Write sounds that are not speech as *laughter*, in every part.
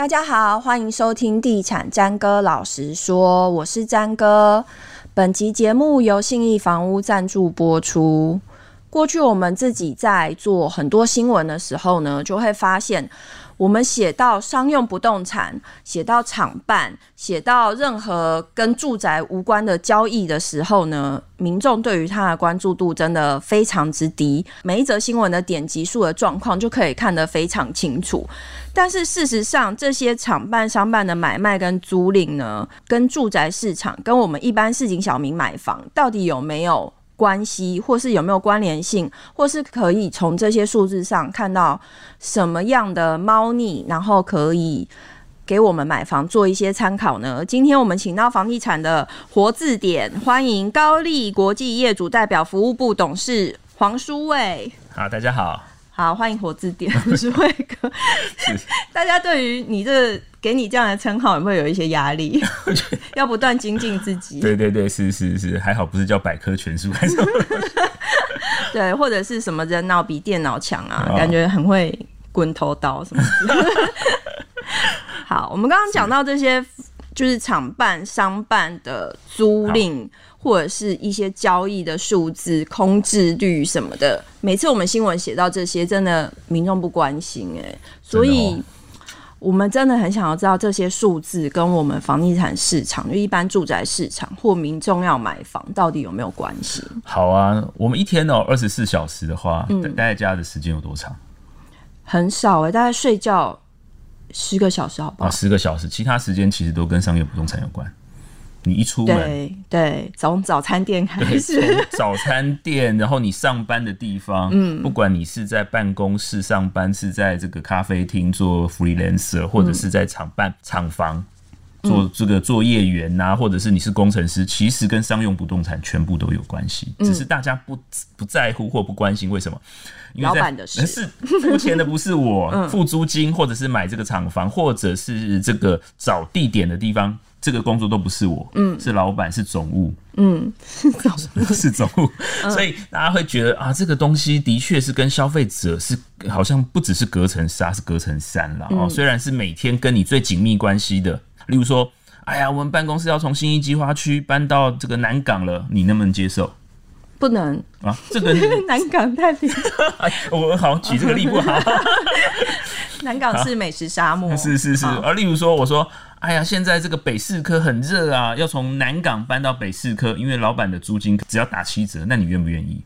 大家好，欢迎收听地产詹哥老实说，我是詹哥。本集节目由信义房屋赞助播出。过去我们自己在做很多新闻的时候呢，就会发现，我们写到商用不动产，写到厂办，写到任何跟住宅无关的交易的时候呢，民众对于它的关注度真的非常之低。每一则新闻的点击数的状况就可以看得非常清楚。但是事实上，这些厂办、商办的买卖跟租赁呢，跟住宅市场，跟我们一般市井小民买房，到底有没有关系，或是有没有关联性，或是可以从这些数字上看到什么样的猫腻，然后可以给我们买房做一些参考呢？今天我们请到房地产的活字典，欢迎高丽国际业主代表服务部董事黄书卫。好，大家好。好，欢迎活字典，书卫哥。大家对于你这个给你这样的称号，有没有有一些压力？*laughs* *laughs* 要不断精进自己。对对对，是是是，还好不是叫百科全书，还是 *laughs* 对，或者是什么人脑比电脑强啊、哦，感觉很会滚头刀什么的。好，我们刚刚讲到这些，就是厂办、商办的租赁。或者是一些交易的数字、空置率什么的，每次我们新闻写到这些，真的民众不关心哎、欸，所以我们真的很想要知道这些数字跟我们房地产市场，就一般住宅市场或民众要买房到底有没有关系？好啊，我们一天哦二十四小时的话，待、嗯、在家的时间有多长？很少哎、欸，大概睡觉十个小时，好不好？十个小时，其他时间其实都跟商业不动产有关。你一出门，对对，从早餐店开始，早餐店，然后你上班的地方，嗯，不管你是在办公室上班，是在这个咖啡厅做 freelancer，或者是在厂办厂房做这个作业员呐、啊，或者是你是工程师，其实跟商用不动产全部都有关系，只是大家不不在乎或不关心，为什么？因为老板的事是付钱的不是我，付租金或者是买这个厂房，或者是这个找地点的地方。这个工作都不是我，嗯，是老板，是总务，嗯，是总务，*laughs* 是总务，所以大家会觉得啊，这个东西的确是跟消费者是好像不只是隔层纱，是隔层山了哦。虽然是每天跟你最紧密关系的，例如说，哎呀，我们办公室要从新一计划区搬到这个南港了，你能不能接受？不能啊，这个 *laughs* 南港太平，*laughs* 我好举这个例不好。*laughs* 南港是美食沙漠，是是是。而例如说，我说。哎呀，现在这个北市科很热啊，要从南港搬到北市科，因为老板的租金只要打七折，那你愿不愿意？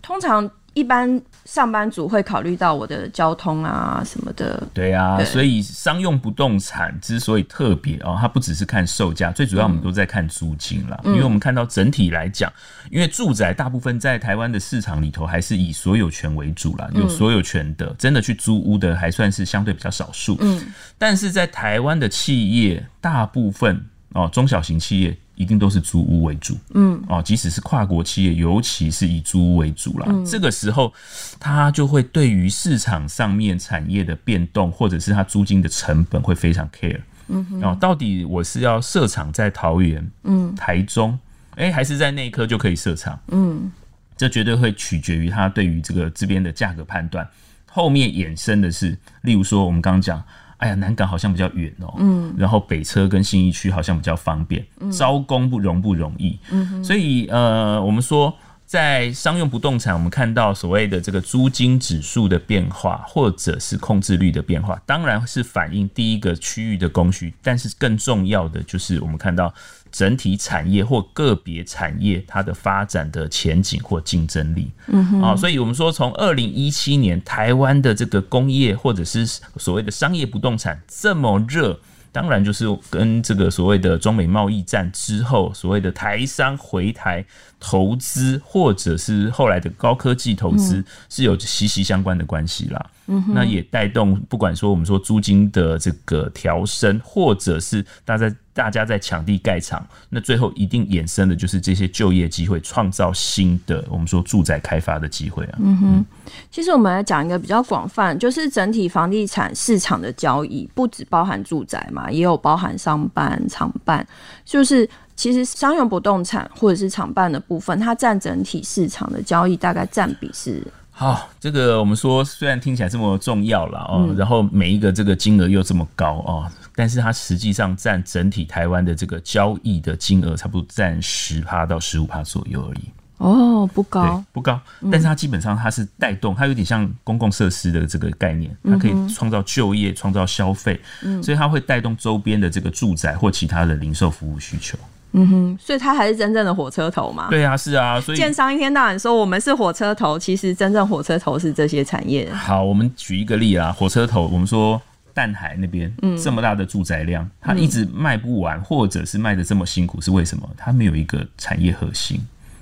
通常一般上班族会考虑到我的交通啊什么的。对啊，对，所以商用不动产之所以特别哦，它不只是看售价，最主要我们都在看租金啦。嗯，因为我们看到整体来讲，因为住宅大部分在台湾的市场里头还是以所有权为主啦，有所有权的，真的去租屋的还算是相对比较少数。嗯，但是在台湾的企业大部分哦，中小型企业。一定都是租屋为主，嗯，哦，即使是跨国企业，尤其是以租屋为主啦。嗯，这个时候，他就会对于市场上面产业的变动，或者是他租金的成本会非常 care。嗯，哦，到底我是要设厂在桃园、嗯，台中，哎、欸，还是在内科就可以设厂？嗯，这绝对会取决于他对于这个这边的价格判断。后面衍生的是，例如说我们刚刚讲。哎呀，南港好像比较远哦，嗯，然后北车跟信义区好像比较方便，嗯，招工不容不容易，嗯，所以呃，我们说在商用不动产，我们看到所谓的这个租金指数的变化，或者是控制率的变化，当然是反映第一个区域的供需，但是更重要的就是我们看到。整体产业或个别产业它的发展的前景或竞争力，嗯哼，啊，所以我们说从二零一七年台湾的这个工业或者是所谓的商业不动产这么热，当然就是跟这个所谓的中美贸易战之后所谓的台商回台投资或者是后来的高科技投资是有息息相关的关系啦。嗯，那也带动不管说我们说租金的这个调升，或者是大家。大家在抢地盖厂，那最后一定衍生的就是这些就业机会，创造新的我们说住宅开发的机会啊。嗯哼，其实我们来讲一个比较广泛，就是整体房地产市场的交易，不只包含住宅嘛，也有包含商办、厂办。就是其实商用不动产或者是厂办的部分，它占整体市场的交易大概占比是。好，这个我们说虽然听起来这么重要了哦，嗯、然后每一个这个金额又这么高哦，但是它实际上占整体台湾的这个交易的金额，差不多占十趴到十五趴左右而已。哦，不高，不高，但是它基本上它是带动，它有点像公共设施的这个概念，它可以创造就业、创造消费，嗯，所以它会带动周边的这个住宅或其他的零售服务需求。嗯哼，所以他还是真正的火车头嘛？对啊，是啊，所以建商一天到晚说我们是火车头，其实真正火车头是这些产业。好，我们举一个例啊，火车头，我们说淡海那边，嗯，这么大的住宅量，它一直卖不完，或者是卖的这么辛苦，是为什么？它没有一个产业核心。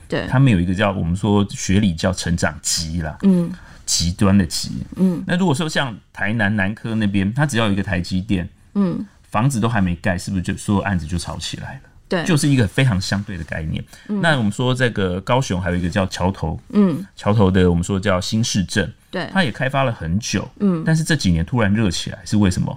对，他没有一个叫我们说学理叫成长极啦，嗯，极端的极，嗯，那如果说像台南南科那边，它只要有一个台积电，嗯，房子都还没盖，是不是就所有案子就炒起来了？对，就是一个非常相对的概念。嗯、那我们说这个高雄还有一个叫桥头，嗯，桥头的我们说叫新市镇，对，它也开发了很久，嗯，但是这几年突然热起来，是为什么？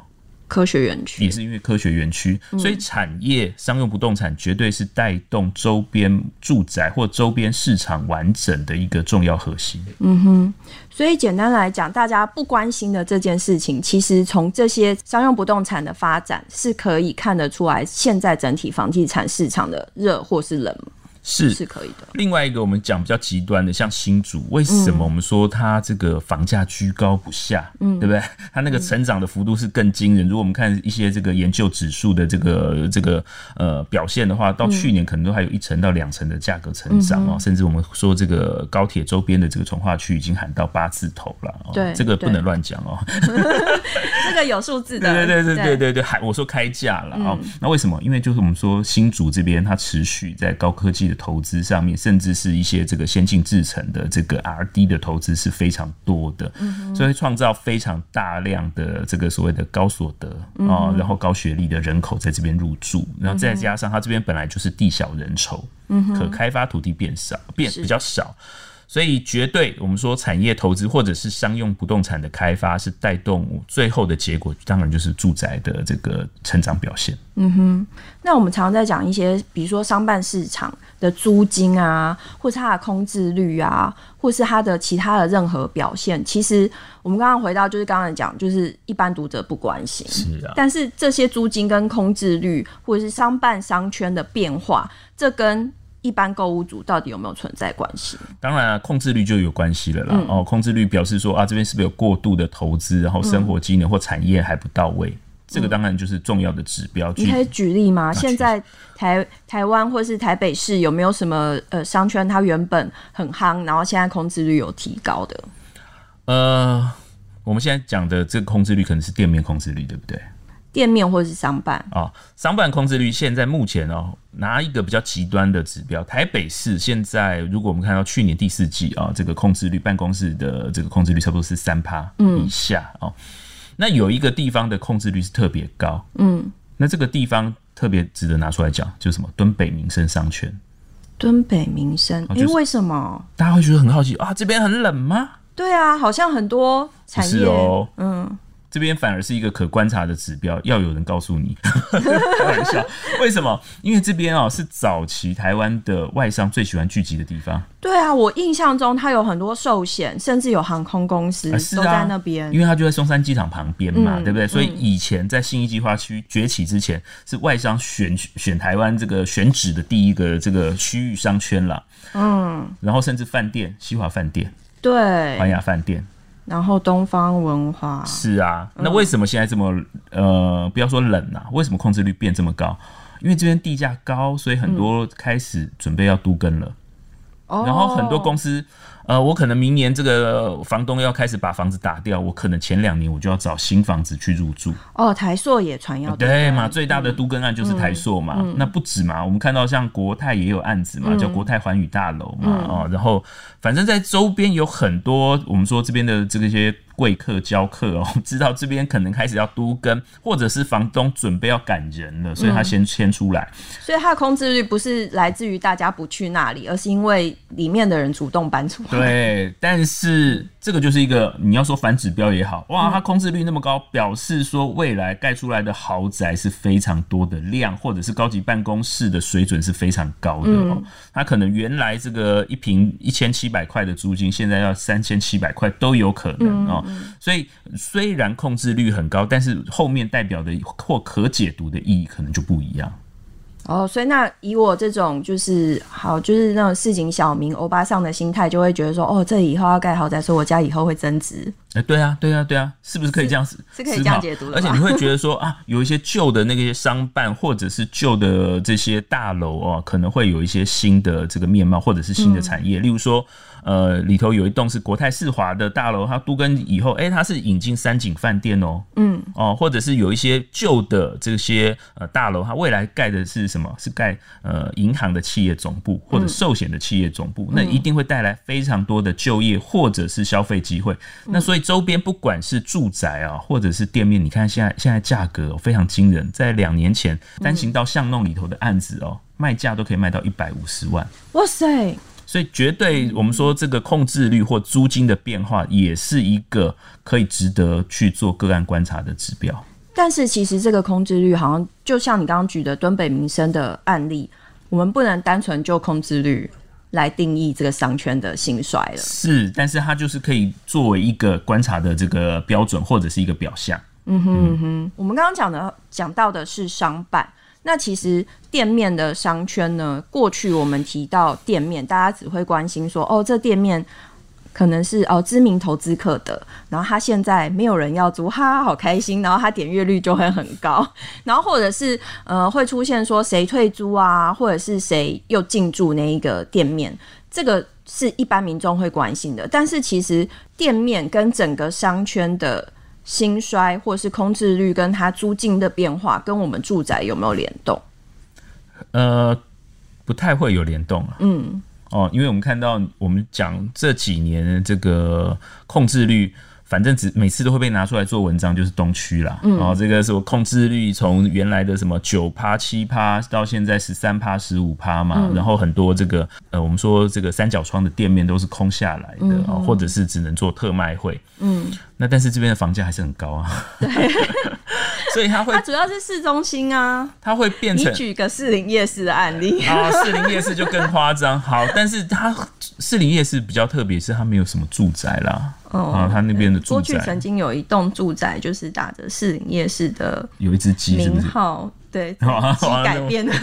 科学园区也是因为科学园区，所以产业商用不动产绝对是带动周边住宅或周边市场完整的一个重要核心。嗯哼，所以简单来讲，大家不关心的这件事情，其实从这些商用不动产的发展是可以看得出来，现在整体房地产市场的热或是冷。是是可以的。另外一个，我们讲比较极端的，像新竹，为什么我们说它这个房价居高不下？嗯，对不对？*laughs* 它那个成长的幅度是更惊人。如果我们看一些这个研究指数的这个这个呃表现的话，到去年可能都还有一成到两成的价格成长哦。甚至我们说这个高铁周边的这个从化区已经喊到八字头了。对，这个不能乱讲哦。*laughs* 这个有数字的。*laughs* 对对对对对对对，还我说开价了哦。那为什么？因为就是我们说新竹这边它持续在高科技。投资上面，甚至是一些这个先进制程的这个 R&D 的投资是非常多的，嗯、所以创造非常大量的这个所谓的高所得啊，然后高学历的人口在这边入住，然后再加上它这边本来就是地小人稠，嗯、可开发土地变少，变比较少。所以，绝对我们说产业投资或者是商用不动产的开发，是带动最后的结果，当然就是住宅的这个成长表现。嗯哼，那我们常常在讲一些，比如说商办市场的租金啊，或是它的空置率啊，或是它的其他的任何表现，其实我们刚刚回到就是刚刚讲，就是一般读者不关心。是啊。但是这些租金跟空置率，或者是商办商圈的变化，这跟一般购物族到底有没有存在关系？当然啊，控制率就有关系了啦。嗯、哦，控制率表示说啊，这边是不是有过度的投资，然后生活机能或产业还不到位？嗯、这个当然就是重要的指标。你可以举例吗？现在台台湾或是台北市有没有什么呃商圈，它原本很夯，然后现在控制率有提高的？呃，我们现在讲的这个控制率可能是店面控制率，对不对？店面或是商办哦，商办空置率现在目前哦，拿一个比较极端的指标，台北市现在如果我们看到去年第四季啊，这个空置率办公室的这个空置率差不多是三趴以下哦。嗯、那有一个地方的控制率是特别高，嗯，那这个地方特别值得拿出来讲，就是什么敦北民生商圈。敦北民生，因、哦，就是、为什么？大家会觉得很好奇啊？这边很冷吗？对啊，好像很多产业是哦，嗯。这边反而是一个可观察的指标，要有人告诉你。*laughs* 开玩笑，为什么？因为这边哦是早期台湾的外商最喜欢聚集的地方。对啊，我印象中它有很多寿险，甚至有航空公司都在那边。因为它就在松山机场旁边嘛，嗯、对不对？所以以前在新一计划区崛起之前，是外商选选台湾这个选址的第一个这个区域商圈了。嗯，然后甚至饭店，西华饭店，对，环亚饭店。然后东方文化是啊，那为什么现在这么呃，不要说冷啊，为什么控制率变这么高？因为这边地价高，所以很多开始准备要都跟了，嗯、然后很多公司。呃，我可能明年这个房东要开始把房子打掉，我可能前两年我就要找新房子去入住。哦，台塑也传要对嘛？最大的都更案就是台塑嘛，嗯嗯、那不止嘛。我们看到像国泰也有案子嘛，嗯、叫国泰环宇大楼嘛，哦、嗯，然后反正在周边有很多，我们说这边的这个些贵客教客哦，*laughs* 知道这边可能开始要都更，或者是房东准备要赶人了，所以他先迁出来。所以他的空置率不是来自于大家不去那里，而是因为里面的人主动搬出来。对，但是这个就是一个你要说反指标也好，哇，他空置率那么高，表示说未来盖出来的豪宅是非常多的量，或者是高级办公室的水准是非常高的哦。它可能原来这个一平一千七百块的租金，现在要三千七百块都有可能哦。所以虽然控制率很高，但是后面代表的或可解读的意义可能就不一样。哦，所以那以我这种就是好，就是那种市井小民欧巴桑的心态，就会觉得说，哦，这以后要盖豪宅，说我家以后会增值。哎、欸，对啊，对啊，对啊，是不是可以这样子？是，是可以这样解读的。而且你会觉得说啊，有一些旧的那些商办，或者是旧的这些大楼哦，可能会有一些新的这个面貌，或者是新的产业，嗯、例如说。呃，里头有一栋是国泰世华的大楼，它都跟以后，哎、欸，它是引进三井饭店哦，嗯，哦，或者是有一些旧的这些呃大楼，它未来盖的是什么？是盖呃银行的企业总部或者寿险的企业总部，嗯、那一定会带来非常多的就业或者是消费机会。嗯、那所以周边不管是住宅啊，或者是店面，你看现在现在价格非常惊人，在两年前单行道巷弄里头的案子哦，卖价都可以卖到一百五十万，哇塞！所以，绝对我们说这个空置率或租金的变化，也是一个可以值得去做个案观察的指标。但是，其实这个空置率好像就像你刚刚举的敦北民生的案例，我们不能单纯就空置率来定义这个商圈的兴衰了。是，但是它就是可以作为一个观察的这个标准，或者是一个表象。嗯哼嗯哼，我们刚刚讲的讲到的是商办。那其实店面的商圈呢，过去我们提到店面，大家只会关心说，哦，这店面可能是哦知名投资客的，然后他现在没有人要租，哈哈，好开心，然后他点阅率就会很高，*laughs* 然后或者是呃会出现说谁退租啊，或者是谁又进驻那一个店面，这个是一般民众会关心的，但是其实店面跟整个商圈的。兴衰或是空置率跟它租金的变化，跟我们住宅有没有联动？呃，不太会有联动啊。嗯，哦，因为我们看到我们讲这几年这个控制率。反正只每次都会被拿出来做文章，就是东区啦。嗯，然后这个是我空置率从原来的什么九趴七趴到现在十三趴十五趴嘛。嗯、然后很多这个呃，我们说这个三角窗的店面都是空下来的，嗯、或者是只能做特卖会。嗯，那但是这边的房价还是很高啊。对，*laughs* 所以它会，它主要是市中心啊。它会变成，你举个士林夜市的案例啊，士林夜市就更夸张。好，但是它士林夜市比较特别，是它没有什么住宅啦。哦，啊，它那边的住宅，过去曾经有一栋住宅，就是打着士林夜市的有一只鸡名号，对，*laughs* 鸡 *laughs* 改变 *laughs* 的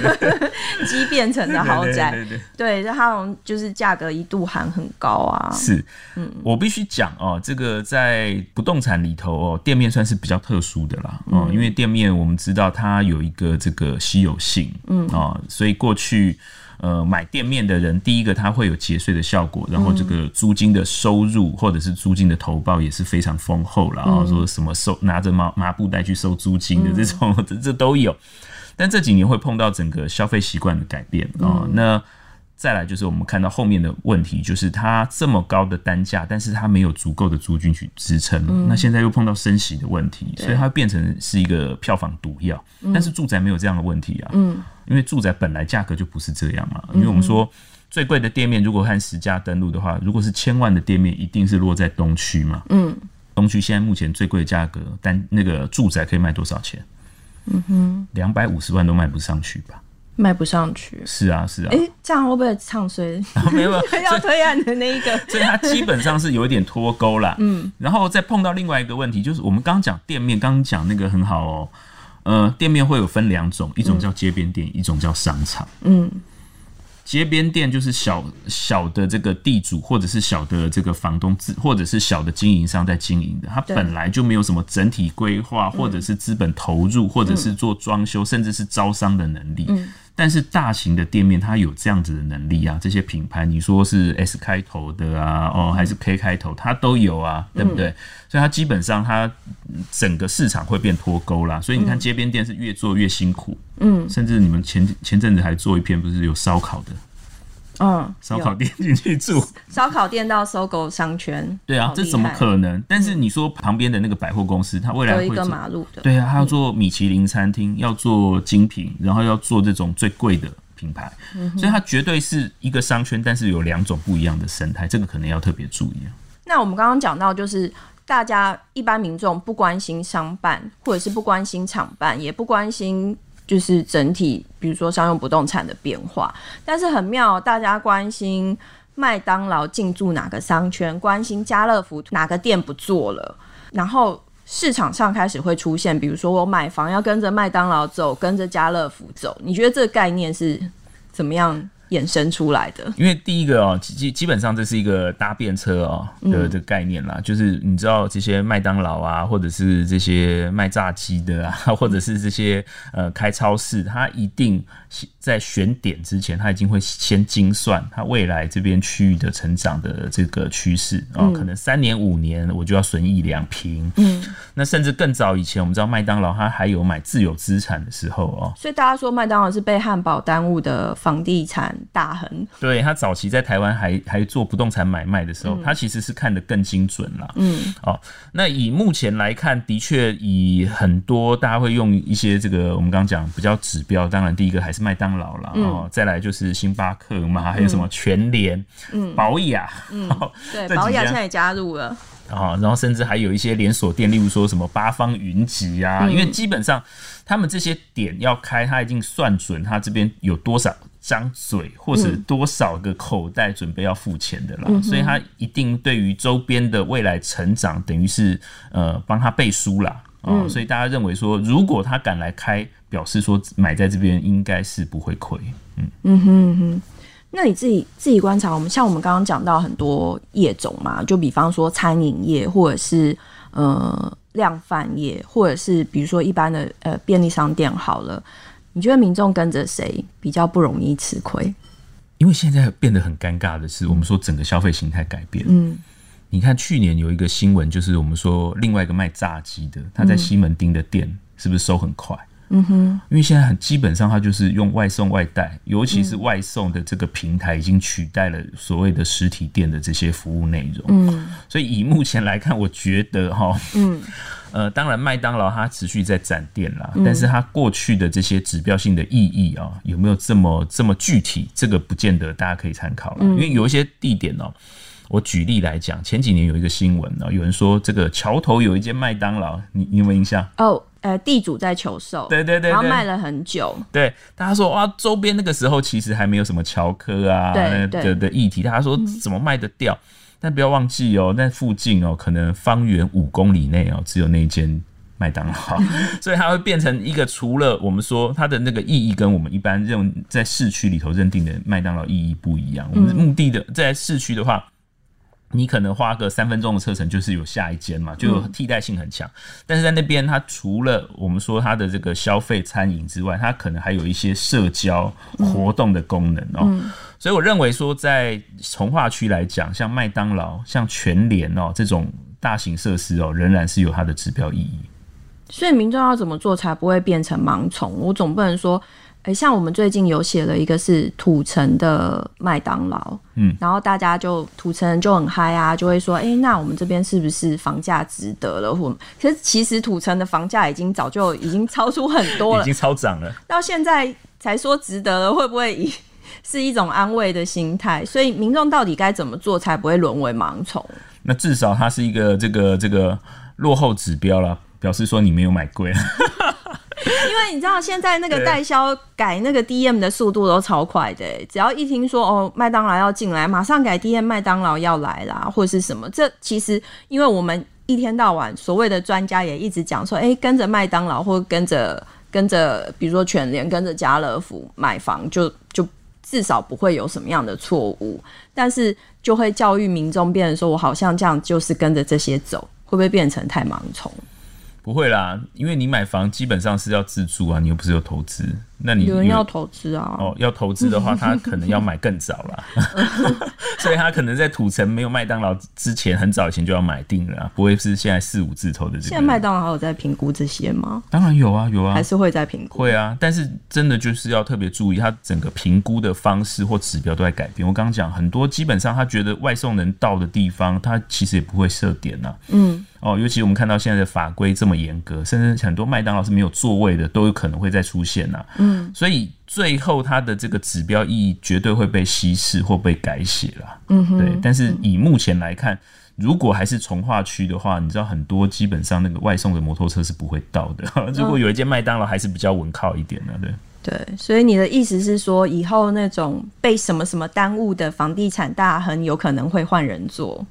鸡变成的豪宅，对，对，对，对，对，它就是价格一度喊很高啊。是，嗯，我必须讲哦，这个在不动产里头哦，店面算是比较特殊的啦，哦，嗯，因为店面我们知道它有一个这个稀有性，嗯，哦，所以过去。呃，买店面的人，第一个他会有节税的效果，然后这个租金的收入或者是租金的投报也是非常丰厚了。然后说什么收拿着麻麻布袋去收租金的这种，这 *laughs* 这都有。但这几年会碰到整个消费习惯的改变啊。那再来就是我们看到后面的问题，就是它这么高的单价，但是它没有足够的租金去支撑。那现在又碰到升息的问题，所以它变成是一个票房毒药。但是住宅没有这样的问题啊。嗯因为住宅本来价格就不是这样嘛，因为我们说最贵的店面，如果看十家登录的话，如果是千万的店面，一定是落在东区嘛。嗯，东区现在目前最贵的价格，但那个住宅可以卖多少钱？嗯哼，两百五十万都卖不上去吧？卖不上去。是啊，是啊。哎，这样会不会唱衰？没有，*laughs* 要推案的那一个。*laughs* 所以它基本上是有一点脱钩了。嗯，然后再碰到另外一个问题，就是我们刚讲店面，刚讲那个很好哦。呃，店面会有分两种，一种叫街边店，嗯、一种叫商场。嗯，街边店就是小小的这个地主，或者是小的这个房东自，或者是小的经营商在经营的，他本来就没有什么整体规划，或者是资本投入，嗯、或者是做装修，甚至是招商的能力。嗯但是大型的店面，它有这样子的能力啊，这些品牌，你说是 S 开头的啊，哦，还是 K 开头，它都有啊，对不对？嗯、所以它基本上它整个市场会变脱钩啦。所以你看街边店是越做越辛苦，嗯，甚至你们前前阵子还做一篇，不是有烧烤的嗯，烧烤店进去住，*laughs* 烧烤店到 SOGO 商圈，对啊，这怎么可能？但是你说旁边的那个百货公司，它未来会有一个马路的，对啊，它要做米其林餐厅，要做精品，然后要做这种最贵的品牌，所以它绝对是一个商圈，但是有两种不一样的生态，这个可能要特别注意啊。那我们刚刚讲到，就是大家一般民众不关心商办，或者是不关心厂办，也不关心。就是整体，比如说商用不动产的变化，但是很妙，大家关心麦当劳进驻哪个商圈，关心家乐福哪个店不做了，然后市场上开始会出现，比如说我买房要跟着麦当劳走，跟着家乐福走，你觉得这个概念是怎么样？衍生出来的，因为第一个哦，基基本上这是一个搭便车哦的的概念啦，嗯、就是你知道这些麦当劳啊，或者是这些卖炸鸡的啊，或者是这些呃开超市，它一定在选点之前，他已经会先精算他未来这边区域的成长的这个趋势啊，可能三年五年我就要损益两平，嗯，那甚至更早以前，我们知道麦当劳它还有买自有资产的时候哦，所以大家说麦当劳是被汉堡耽误的房地产。大亨，对，他早期在台湾还还做不动产买卖的时候，嗯、他其实是看得更精准了。嗯，哦，那以目前来看，的确以很多大家会用一些这个我们刚刚讲比较指标，当然第一个还是麦当劳了，嗯、哦，再来就是星巴克嘛，还有什么全联、嗯，宝雅，嗯，*laughs* 对，宝雅现在也加入了。啊，然后甚至还有一些连锁店，例如说什么八方云集啊，嗯、因为基本上他们这些点要开，他已经算准他这边有多少张嘴，或者多少个口袋准备要付钱的了，嗯、所以他一定对于周边的未来成长，等于是呃帮他背书了啊。嗯、所以大家认为说，如果他敢来开，表示说买在这边应该是不会亏。嗯嗯哼哼。那你自己自己观察，我们像我们刚刚讲到很多业种嘛，就比方说餐饮业，或者是呃量贩业，或者是比如说一般的呃便利商店好了，你觉得民众跟着谁比较不容易吃亏？因为现在变得很尴尬的是，我们说整个消费形态改变。嗯，你看去年有一个新闻，就是我们说另外一个卖炸鸡的，他在西门町的店是不是收很快？嗯哼，因为现在很基本上，它就是用外送外带，尤其是外送的这个平台已经取代了所谓的实体店的这些服务内容。嗯，所以以目前来看，我觉得哈，嗯，*laughs* 呃，当然麦当劳它持续在展店啦，但是它过去的这些指标性的意义啊，有没有这么这么具体？这个不见得大家可以参考了，因为有一些地点哦。我举例来讲，前几年有一个新闻呢，有人说这个桥头有一间麦当劳，你你有没有印象？哦，呃，地主在求售，对对对，然后卖了很久。对，大家说哇，周边那个时候其实还没有什么桥科啊的的议题，大家说怎么卖得掉？嗯、但不要忘记哦，那附近哦，可能方圆五公里内哦，只有那间麦当劳，*laughs* 所以它会变成一个除了我们说它的那个意义跟我们一般认在市区里头认定的麦当劳意义不一样。我们目的的在市区的话。你可能花个三分钟的车程，就是有下一间嘛，就有替代性很强。嗯、但是在那边，它除了我们说它的这个消费餐饮之外，它可能还有一些社交活动的功能哦。嗯嗯、所以我认为说，在从化区来讲，像麦当劳、像全联哦这种大型设施哦，仍然是有它的指标意义。所以民众要怎么做才不会变成盲从？我总不能说。哎，像我们最近有写了一个是土城的麦当劳，嗯，然后大家就土城人就很嗨啊，就会说，哎，那我们这边是不是房价值得了？或其实其实土城的房价已经早就已经超出很多了，*laughs* 已经超涨了，到现在才说值得了，会不会是一种安慰的心态？所以民众到底该怎么做才不会沦为盲从？那至少它是一个这个这个落后指标了，表示说你没有买贵。因为你知道现在那个代销改那个 DM 的速度都超快的，只要一听说哦麦当劳要进来，马上改 DM 麦当劳要来啦，或者是什么？这其实因为我们一天到晚所谓的专家也一直讲说，哎，跟着麦当劳或跟着跟着，比如说全联跟着家乐福买房，就就至少不会有什么样的错误，但是就会教育民众变成说，我好像这样就是跟着这些走，会不会变成太盲从？不会啦，因为你买房基本上是要自住啊，你又不是有投资。那你有人要投资啊？哦，要投资的话，他可能要买更早了，*laughs* 所以他可能在土城没有麦当劳之前，很早以前就要买定了，不会是现在四五字头的这个。现在麦当劳还有在评估这些吗？当然有啊，有啊，还是会在评估。会啊，但是真的就是要特别注意，他整个评估的方式或指标都在改变。我刚刚讲很多，基本上他觉得外送能到的地方，他其实也不会设点呐。嗯。哦，尤其我们看到现在的法规这么严格，甚至很多麦当劳是没有座位的，都有可能会再出现呐。嗯，所以最后它的这个指标意义绝对会被稀释或被改写了。嗯哼，对。但是以目前来看，如果还是从化区的话，你知道很多基本上那个外送的摩托车是不会到的。如果有一间麦当劳还是比较稳靠一点的，对。对，所以你的意思是说，以后那种被什么什么耽误的房地产大亨，有可能会换人做。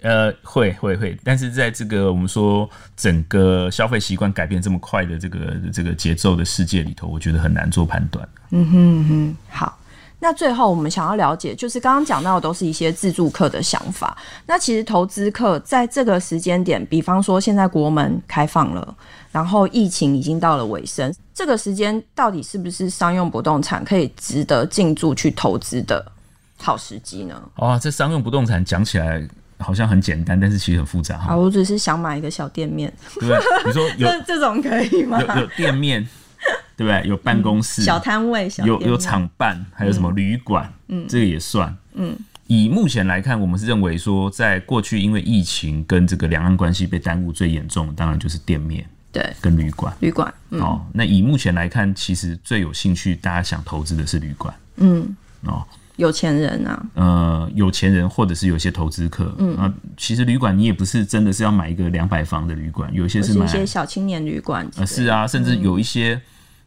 呃，会会会，但是在这个我们说整个消费习惯改变这么快的这个这个节奏的世界里头，我觉得很难做判断。嗯哼哼，好，那最后我们想要了解，就是刚刚讲到的都是一些自助客的想法。那其实投资客在这个时间点，比方说现在国门开放了，然后疫情已经到了尾声，这个时间到底是不是商用不动产可以值得进驻去投资的好时机呢？哦，这商用不动产讲起来。好像很简单，但是其实很复杂啊。我只是想买一个小店面，对不对？你说 *laughs* 有这这种可以吗？有有店面，*laughs* 对不对？有办公室、嗯、小摊位、小有有厂办，还有什么旅馆？嗯，这个也算。嗯，以目前来看，我们是认为说，在过去因为疫情跟这个两岸关系被耽误最严重的，当然就是店面，对，跟旅馆。旅馆，嗯、哦，那以目前来看，其实最有兴趣大家想投资的是旅馆。嗯，哦。有钱人啊，呃，有钱人或者是有些投资客，嗯。啊，其实旅馆你也不是真的是要买一个两百房的旅馆，有一些是买一些小青年旅馆，呃，是啊，甚至有一些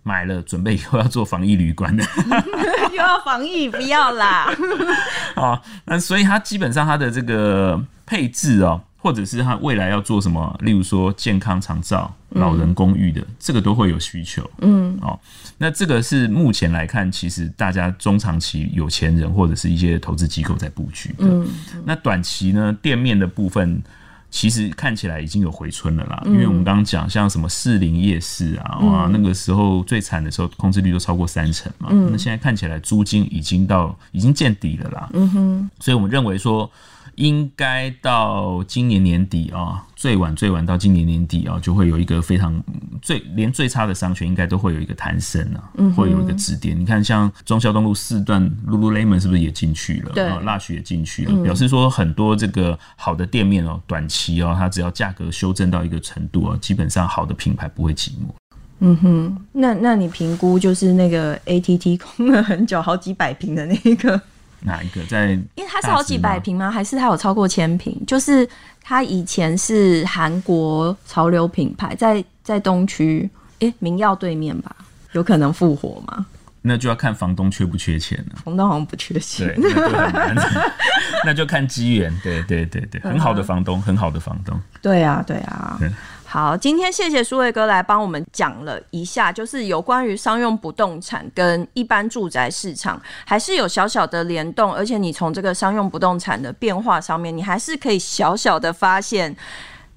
买了准备以后要做防疫旅馆的，*laughs* 又要防疫，不要啦，*laughs* 啊，那所以它基本上它的这个配置哦。或者是他未来要做什么，例如说健康长照、老人公寓的，嗯、这个都会有需求。嗯，哦，那这个是目前来看，其实大家中长期有钱人或者是一些投资机构在布局的。嗯，那短期呢，店面的部分其实看起来已经有回春了啦。嗯、因为我们刚刚讲，像什么士林夜市啊，哇，那个时候最惨的时候，空置率都超过三成嘛。嗯，那现在看起来租金已经到已经见底了啦。嗯哼，所以我们认为说。应该到今年年底啊，最晚最晚到今年年底啊，就会有一个非常最连最差的商圈应该都会有一个弹升啊，嗯、会有一个止跌。你看，像中孝东路四段，Lululemon 是不是也进去了？对，Lush 也进去了，嗯、表示说很多这个好的店面哦，短期哦，它只要价格修正到一个程度啊，基本上好的品牌不会寂寞。嗯哼，那那你评估就是那个 ATT 空了很久，好几百平的那个。哪一个在？因为它是好几百平吗？还是它有超过千平？就是它以前是韩国潮流品牌，在在东区，哎、欸，明耀对面吧？有可能复活吗？那就要看房东缺不缺钱了。房东好像不缺钱，对，那就很难。*laughs* 那就看机缘。对对对对，很好的房东，很好的房东。*laughs* 对啊，对啊。对好，今天谢谢苏卫哥来帮我们讲了一下，就是有关于商用不动产跟一般住宅市场还是有小小的联动，而且你从这个商用不动产的变化上面，你还是可以小小的发现。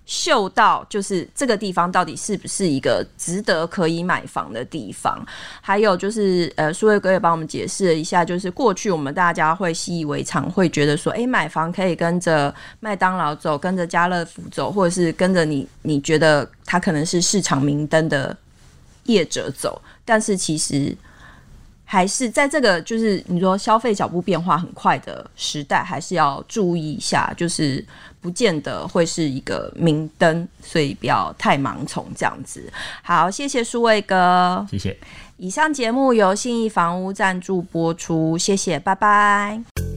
嗅到就是这个地方到底是不是一个值得可以买房的地方？还有就是，呃，书卫哥也帮我们解释了一下，就是过去我们大家会习以为常，会觉得说，哎、买房可以跟着麦当劳走，跟着家乐福走，或者是跟着你你觉得他可能是市场明灯的业者走，但是其实。还是在这个就是你说消费脚步变化很快的时代，还是要注意一下，就是不见得会是一个明灯，所以不要太盲从这样子。好，谢谢舒卫哥，谢谢。以上节目由信义房屋赞助播出，谢谢，拜拜。